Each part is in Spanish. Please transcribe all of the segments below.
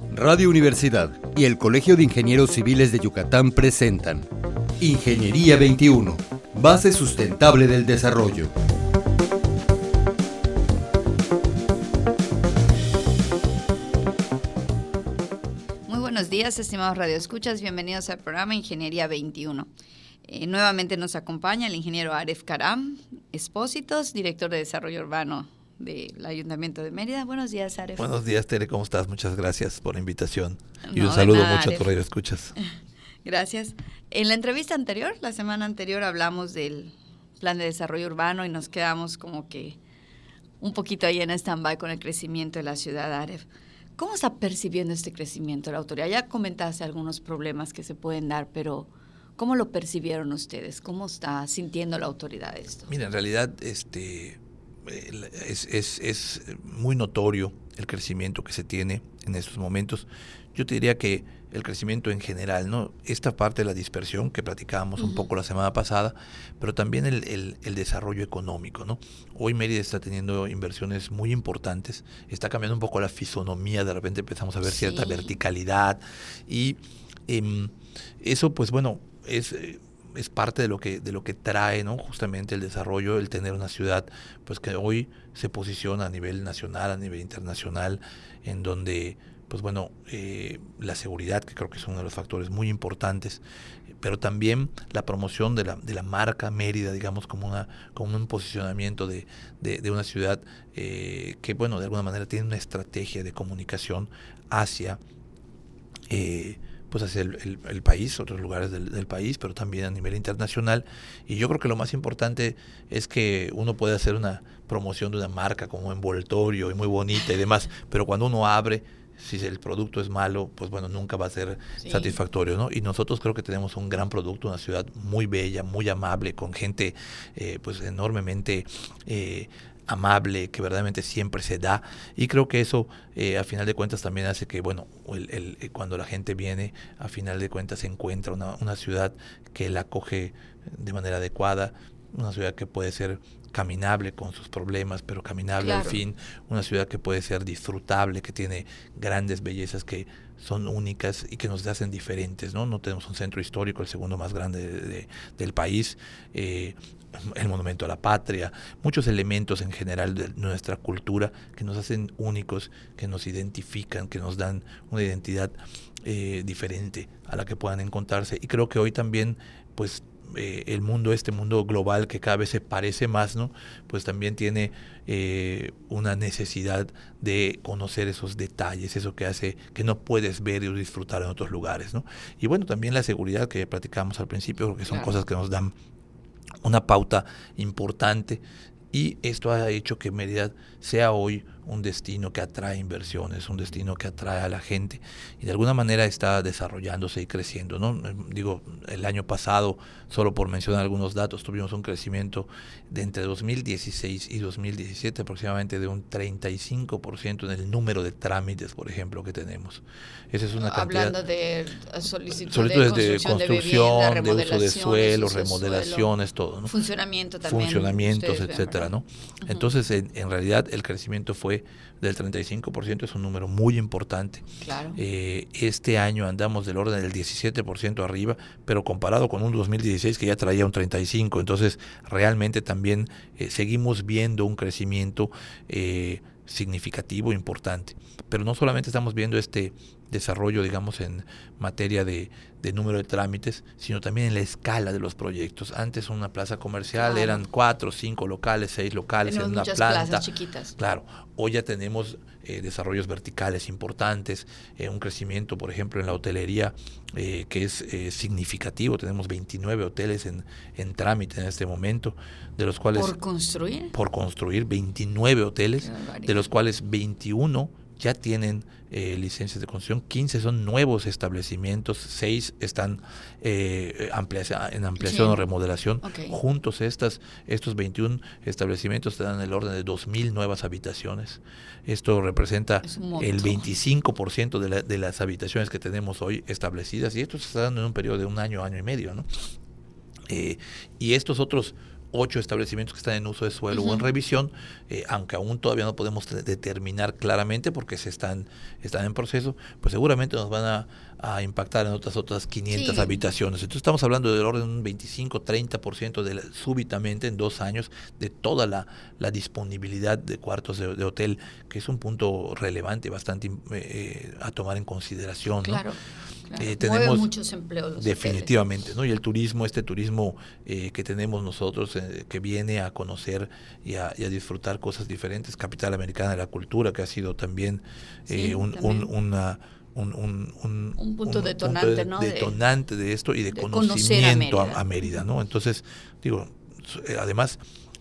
Radio Universidad y el Colegio de Ingenieros Civiles de Yucatán presentan Ingeniería 21, base sustentable del desarrollo. Muy buenos días, estimados radioescuchas, bienvenidos al programa Ingeniería 21. Eh, nuevamente nos acompaña el ingeniero Aref Karam Espósitos, director de Desarrollo Urbano del Ayuntamiento de Mérida. Buenos días, Aref. Buenos días, Tere, ¿cómo estás? Muchas gracias por la invitación. y un saludo mucho a tu radio escuchas. Gracias. En la entrevista anterior, la semana anterior, hablamos del plan de desarrollo urbano y nos quedamos como que un poquito ahí en stand-by con el crecimiento de la ciudad, Aref. ¿Cómo está percibiendo este crecimiento la autoridad? Ya comentaste algunos problemas que se pueden dar, pero ¿cómo lo percibieron ustedes? ¿Cómo está sintiendo la autoridad esto? Mira, en realidad, este, es, es, es, muy notorio el crecimiento que se tiene en estos momentos. Yo te diría que el crecimiento en general, ¿no? Esta parte de la dispersión que platicábamos un poco la semana pasada, pero también el, el, desarrollo económico, ¿no? Hoy Mérida está teniendo inversiones muy importantes, está cambiando un poco la fisonomía, de repente empezamos a ver cierta verticalidad y em, eso, pues bueno, es eh, es parte de lo que de lo que trae no justamente el desarrollo el tener una ciudad pues que hoy se posiciona a nivel nacional a nivel internacional en donde pues bueno eh, la seguridad que creo que es uno de los factores muy importantes pero también la promoción de la, de la marca Mérida digamos como una como un posicionamiento de, de, una ciudad eh, que bueno de alguna manera tiene una estrategia de comunicación hacia eh, pues hacia el, país, otros lugares del, país, pero también a nivel internacional. Y yo creo que lo más importante es que uno puede hacer una promoción de una marca como envoltorio y muy bonita y demás, pero cuando uno abre, si el producto es malo, pues bueno, nunca va a ser satisfactorio, ¿no? Y nosotros creo que tenemos un gran producto, una ciudad muy bella, muy amable, con gente eh, pues enormemente eh, amable que verdaderamente siempre se da. Y creo que eso eh, a final de cuentas también hace que bueno el, eh, cuando la gente viene a final de cuentas se encuentra una, una ciudad que la acoge de manera adecuada una ciudad que puede ser caminable con sus problemas, pero caminable al fin, una ciudad que puede ser disfrutable, que tiene grandes bellezas que son únicas y que nos hacen diferentes, ¿no? No tenemos un centro histórico, el segundo más grande del país, eh, el monumento a la patria, muchos elementos en general de nuestra cultura que nos hacen únicos, que nos identifican, que nos dan una identidad eh, diferente a la que puedan encontrarse. Y creo que hoy también, pues eh, el mundo, este mundo global que cada vez se parece más, ¿no? Pues también tiene eh, una necesidad de conocer esos detalles, eso que hace que no puedes ver y disfrutar en otros lugares, ¿no? Y bueno, también la seguridad que platicamos al principio, porque son cosas que nos dan una pauta importante y esto ha hecho que Mérida sea hoy un destino que atrae inversiones, un destino que atrae a la gente y de alguna manera está desarrollándose y creciendo. ¿no? Digo, el año pasado, solo por mencionar algunos datos, tuvimos un crecimiento de entre 2016 y 2017 aproximadamente de un 35% en el número de trámites, por ejemplo, que tenemos. Esa es una cantidad. Hablando de solicitudes de construcción, de, uso de suelo, remodelaciones, todo. ¿no? Funcionamiento también. Funcionamientos, etcétera, ¿no? Entonces, en realidad, el crecimiento fue del 35%, es un número muy importante. Eh, este año andamos del orden del 17% arriba, pero comparado con un 2016 que ya traía un 35%, entonces realmente también eh, seguimos viendo un crecimiento eh, significativo, importante. Pero no solamente estamos viendo este desarrollo, digamos, en materia de, número de trámites, sino también en la escala de los proyectos. Antes una plaza comercial eran cuatro, cinco locales, seis locales en una planta. chiquitas. Claro, hoy ya tenemos eh, desarrollos verticales importantes, eh, un crecimiento, por ejemplo, en la hotelería eh, que es significativo. Tenemos 29 hoteles en, en trámite en este momento, de los cuales... ¿Por construir? Por construir 29 hoteles, de los cuales 21 ya tienen eh, licencias de construcción, 15 son nuevos establecimientos, 6 están eh, en ampliación o remodelación. Juntos estas, estos 21 establecimientos te dan el orden de 2.000 nuevas habitaciones. Esto representa el 25% de, de las habitaciones que tenemos hoy establecidas y esto se está dando en un periodo de un año, año y medio. ¿no? Eh, y estos otros ocho establecimientos que están en uso de suelo o en revisión, eh, aunque aún todavía no podemos determinar claramente porque se están, están en proceso, pues seguramente nos van a, impactar en otras otras 500 habitaciones. Entonces estamos hablando del orden de un 25-30% de súbitamente en dos años de toda la, disponibilidad de cuartos de, hotel, que es un punto relevante, bastante eh, a tomar en consideración. Claro. Eh, tenemos muchos empleos. definitivamente, ¿no? Y el turismo, este turismo eh, que tenemos nosotros, eh, que viene a conocer y a, disfrutar cosas diferentes, capital americana de la cultura, que ha sido también, un, una un, punto detonante, de, ¿no? detonante de, esto y de, conocimiento a Mérida. ¿no? Entonces, digo, además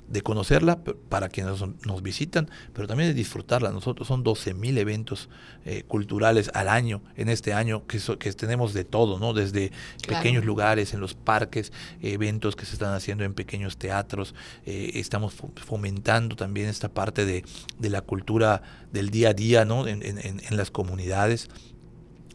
de conocerla para quienes nos, visitan, pero también de disfrutarla. Nosotros son 12 mil eventos eh, culturales al año, en este año, que, que tenemos de todo, ¿no? Desde pequeños lugares, en los parques, eventos que se están haciendo en pequeños teatros, eh, estamos fomentando también esta parte de, de, la cultura del día a día, ¿no? en, en, en las comunidades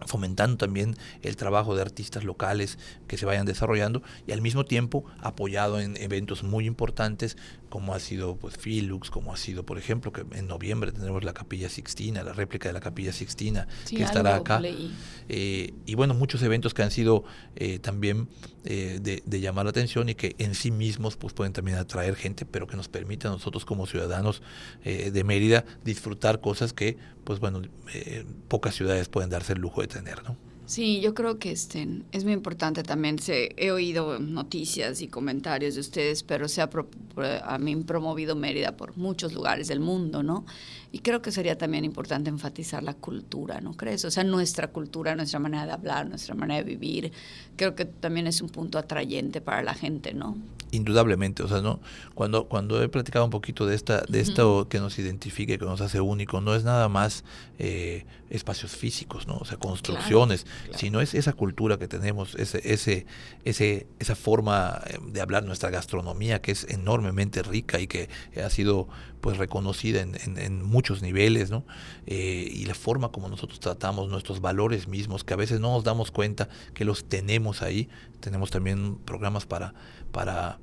fomentando también el trabajo de artistas locales que se vayan desarrollando y al mismo tiempo apoyado en eventos muy importantes como ha sido pues Filux, como ha sido por ejemplo que en noviembre tendremos la Capilla Sixtina, la réplica de la Capilla Sixtina que estará acá eh, y bueno muchos eventos que han sido eh, también eh, de, llamar la atención y que en sí mismos pues pueden también atraer gente pero que nos permiten a nosotros como ciudadanos de Mérida disfrutar cosas que pues bueno pocas ciudades pueden darse el lujo de tener, ¿no? Sí, yo creo que este, es muy importante también. Se, he oído noticias y comentarios de ustedes, pero se ha a mí promovido Mérida por muchos lugares del mundo, ¿no? Y creo que sería también importante enfatizar la cultura, ¿no crees? O sea, nuestra cultura, nuestra manera de hablar, nuestra manera de vivir, creo que también es un punto atrayente para la gente, ¿no? indudablemente, o sea, no cuando cuando he platicado un poquito de esta de esto que nos identifica, que nos hace único, no es nada más eh, espacios físicos, no, o sea, construcciones, sino es esa cultura que tenemos, ese ese ese esa forma eh, de hablar nuestra gastronomía que es enormemente rica y que ha sido pues reconocida en, en, muchos niveles, ¿no? Eh, y la forma como nosotros tratamos nuestros valores mismos, que a veces no nos damos cuenta que los tenemos ahí. Tenemos también programas para para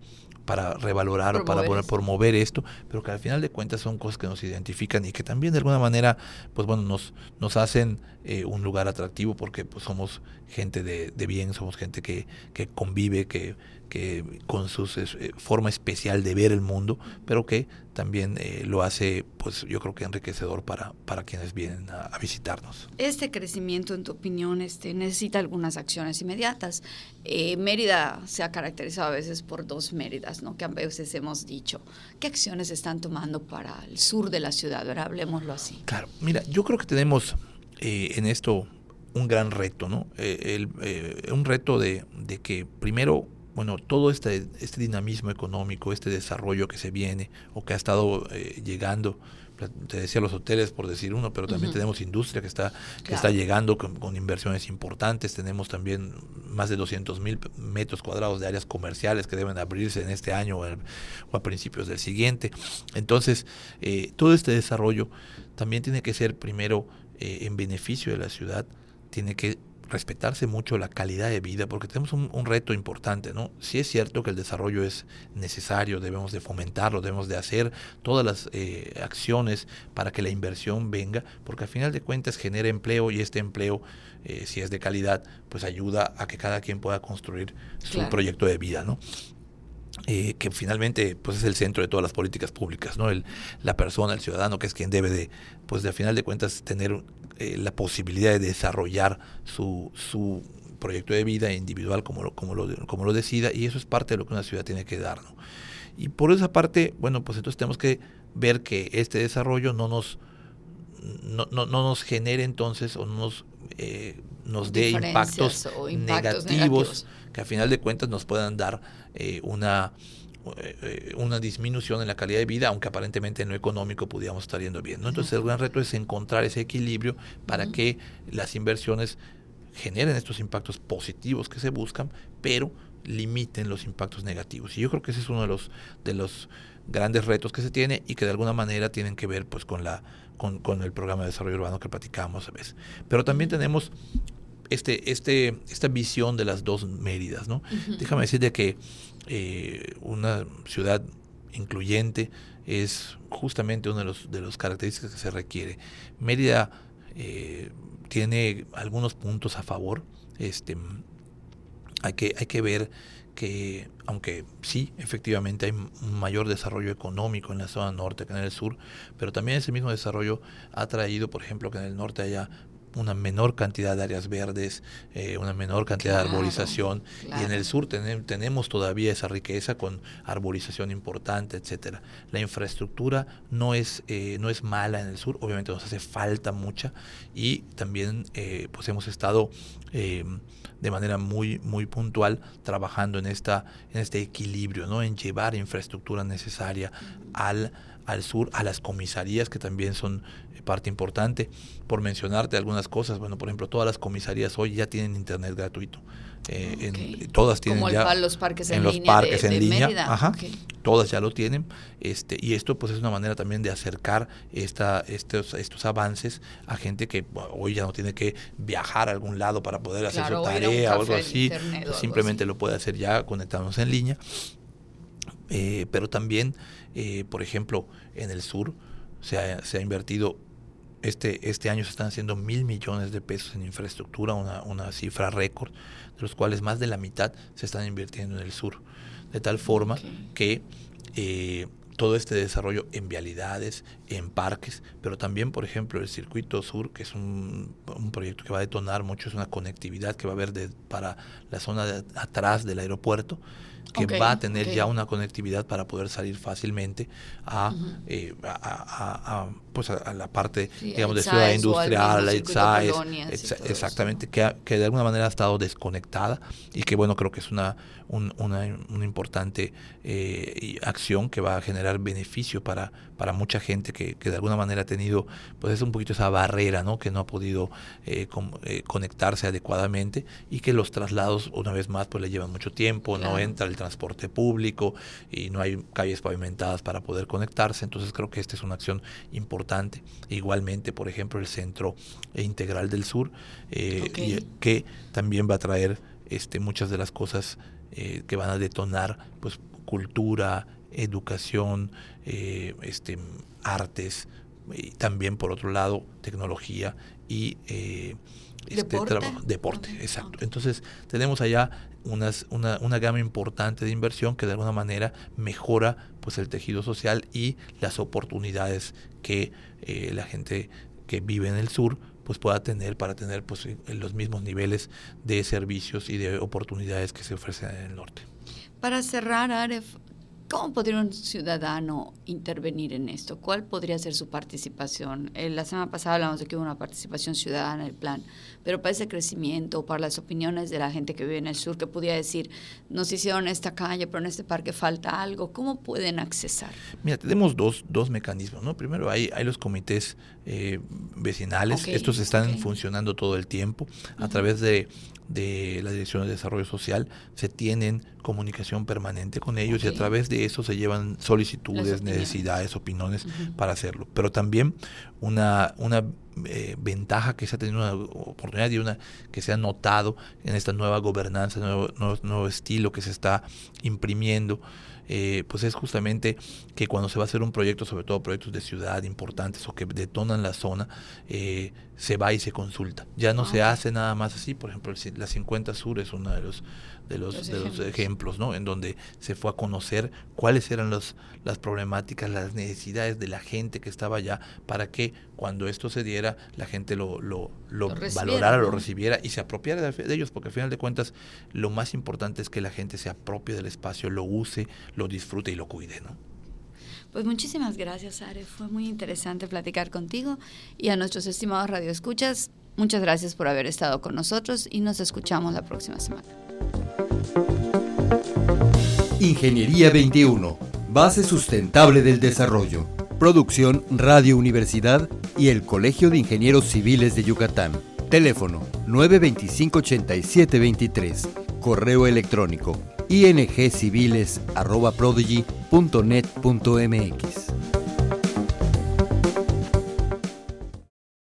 para revalorar o para promover esto, pero que al final de cuentas son cosas que nos identifican y que también de alguna manera, pues bueno, nos, nos hacen eh, un lugar atractivo porque pues somos gente de, de bien, somos gente que, que convive, que, que con su eh, forma especial de ver el mundo, pero que también eh, lo hace, pues yo creo que enriquecedor para, para quienes vienen a, visitarnos. Este crecimiento, en tu opinión, este, necesita algunas acciones inmediatas. Eh, Mérida se ha caracterizado a veces por dos Méridas, ¿no? que a veces hemos dicho. ¿Qué acciones están tomando para el sur de la ciudad? Ahora hablemoslo así. Claro, mira, yo creo que tenemos en esto un gran reto, ¿no? el, un reto de, de que primero bueno, todo este, este dinamismo económico, este desarrollo que se viene o que ha estado eh, llegando, te decía los hoteles por decir uno, pero también tenemos industria que está, que está llegando con, inversiones importantes, tenemos también más de 200 mil metros cuadrados de áreas comerciales que deben abrirse en este año o, a principios del siguiente. Entonces, eh, todo este desarrollo también tiene que ser primero eh, en beneficio de la ciudad, tiene que respetarse mucho la calidad de vida, porque tenemos un, reto importante, ¿no? Si es cierto que el desarrollo es necesario, debemos de fomentarlo, debemos de hacer todas las eh, acciones para que la inversión venga, porque al final de cuentas genera empleo y este empleo, eh, si es de calidad, pues ayuda a que cada quien pueda construir su proyecto de vida, ¿no? Eh, que finalmente pues es el centro de todas las políticas públicas, ¿no? El, la persona, el ciudadano, que es quien debe de, pues de al final de cuentas tener eh, la posibilidad de desarrollar su, su proyecto de vida individual como lo, como, lo, como lo decida y eso es parte de lo que una ciudad tiene que dar. Y por esa parte, bueno, pues entonces tenemos que ver que este desarrollo no nos, no, no, nos genere entonces o no nos, eh, nos dé impactos, negativos, que a final de cuentas nos puedan dar eh, una eh, una disminución en la calidad de vida, aunque aparentemente en lo económico pudiéramos estar yendo bien. ¿no? Entonces el gran reto es encontrar ese equilibrio para que las inversiones generen estos impactos positivos que se buscan, pero limiten los impactos negativos. Y yo creo que ese es uno de los, de los grandes retos que se tiene y que de alguna manera tienen que ver pues con la con, con el programa de desarrollo urbano que platicábamos a veces. Pero también tenemos este, este, esta visión de las dos Méridas. ¿no? Déjame decirte que eh, una ciudad incluyente es justamente una de las de los características que se requiere. Mérida eh, tiene algunos puntos a favor. Este, hay, que, hay que ver que, aunque sí, efectivamente hay un mayor desarrollo económico en la zona norte que en el sur, pero también ese mismo desarrollo ha traído, por ejemplo, que en el norte haya una menor cantidad de áreas verdes, eh, una menor cantidad de arborización y en el sur tenemos todavía esa riqueza con arborización importante, etcétera. La infraestructura no es eh, no es mala en el sur, obviamente nos hace falta mucha y también eh, pues hemos estado de manera muy muy puntual trabajando en esta en este equilibrio, no en llevar infraestructura necesaria al al sur, a las comisarías que también son parte importante. Por mencionarte algunas cosas, bueno, por ejemplo, todas las comisarías hoy ya tienen internet gratuito. Eh, en, todas tienen Como ya los parques en, en los línea parques de, en de línea, Mérida. ajá, todas ya lo tienen, este y esto pues es una manera también de acercar esta estos estos avances a gente que bueno, hoy ya no tiene que viajar a algún lado para poder hacer su tarea o algo así, internet o algo simplemente así. lo puede hacer ya conectándose en línea. Eh, pero también, eh, por ejemplo, en el sur se ha, se ha invertido este, este año se están haciendo mil millones de pesos en infraestructura, una, una cifra récord, de los cuales más de la mitad se están invirtiendo en el sur. De tal forma que eh, todo este desarrollo en vialidades, en parques, pero también, por ejemplo, el circuito sur, que es un, un proyecto que va a detonar mucho, es una conectividad que va a haber de, para la zona de atrás del aeropuerto, que va a tener ya una conectividad para poder salir fácilmente a, eh, a, a- a- pues a, la parte, Sí, digamos, de ciudad industrial, la exactamente, que, que de alguna manera ha estado desconectada y que bueno, creo que es una, un- una, una importante eh, acción que va a generar beneficio para, para mucha gente que, que de alguna manera ha tenido pues es un poquito esa barrera, ¿no? Que no ha podido eh, eh, conectarse adecuadamente y que los traslados una vez más pues le llevan mucho tiempo, no entra el transporte público y no hay calles pavimentadas para poder conectarse, entonces creo que esta es una acción importante. Igualmente, por ejemplo, el Centro Integral del Sur, eh, y- que también va a traer este, muchas de las cosas eh, que van a detonar pues cultura, educación, eh, este, artes, y también por otro lado tecnología y eh, este ¿Deporte? trabajo- deporte, exacto. Entonces tenemos allá unas, una, una gama importante de inversión que de alguna manera mejora pues el tejido social y las oportunidades que eh, la gente que vive en el sur pues pueda tener para tener pues los mismos niveles de servicios y de oportunidades que se ofrecen en el norte. Para cerrar, Aref, ¿cómo podría un ciudadano intervenir en esto? ¿Cuál podría ser su participación? Eh, la semana pasada hablamos de que hubo una participación ciudadana en el plan, pero para ese crecimiento, para las opiniones de la gente que vive en el sur, que pudiera decir, nos hicieron esta calle, pero en este parque falta algo, ¿cómo pueden accesar? Mira, tenemos dos, dos mecanismos, ¿no? Primero hay, hay los comités eh, vecinales, estos están funcionando todo el tiempo a través de, de la Dirección de Desarrollo Social, se tienen comunicación permanente con ellos y a través de eso se llevan solicitudes, opiniones. necesidades, opiniones para hacerlo. Pero también una, una eh, ventaja que se ha tenido una oportunidad y una que se ha notado en esta nueva gobernanza, nuevo, nuevo, nuevo estilo que se está imprimiendo, eh, pues es justamente que cuando se va a hacer un proyecto, sobre todo proyectos de ciudad importantes o que detonan la zona, eh, se va y se consulta. Ya no Ah, se ok. hace nada más así, por ejemplo, el la 50 Sur es uno de los de los, Los de los ejemplos. ejemplos, ¿no? En donde se fue a conocer cuáles eran los, las problemáticas, las necesidades de la gente que estaba allá, para que cuando esto se diera, la gente lo, lo, lo valorara, lo recibiera y se apropiara de, de ellos, porque al final de cuentas lo más importante es que la gente se apropie del espacio, lo use, lo disfrute y lo cuide, ¿no? Pues muchísimas gracias, Are. Fue muy interesante platicar contigo y a nuestros estimados radioescuchas, muchas gracias por haber estado con nosotros y nos escuchamos la próxima semana. Ingeniería 21, base sustentable del desarrollo. Producción Radio Universidad y el Colegio de Ingenieros Civiles de Yucatán. Teléfono 925-8723. Correo electrónico ingciviles.prodigy.net.mx.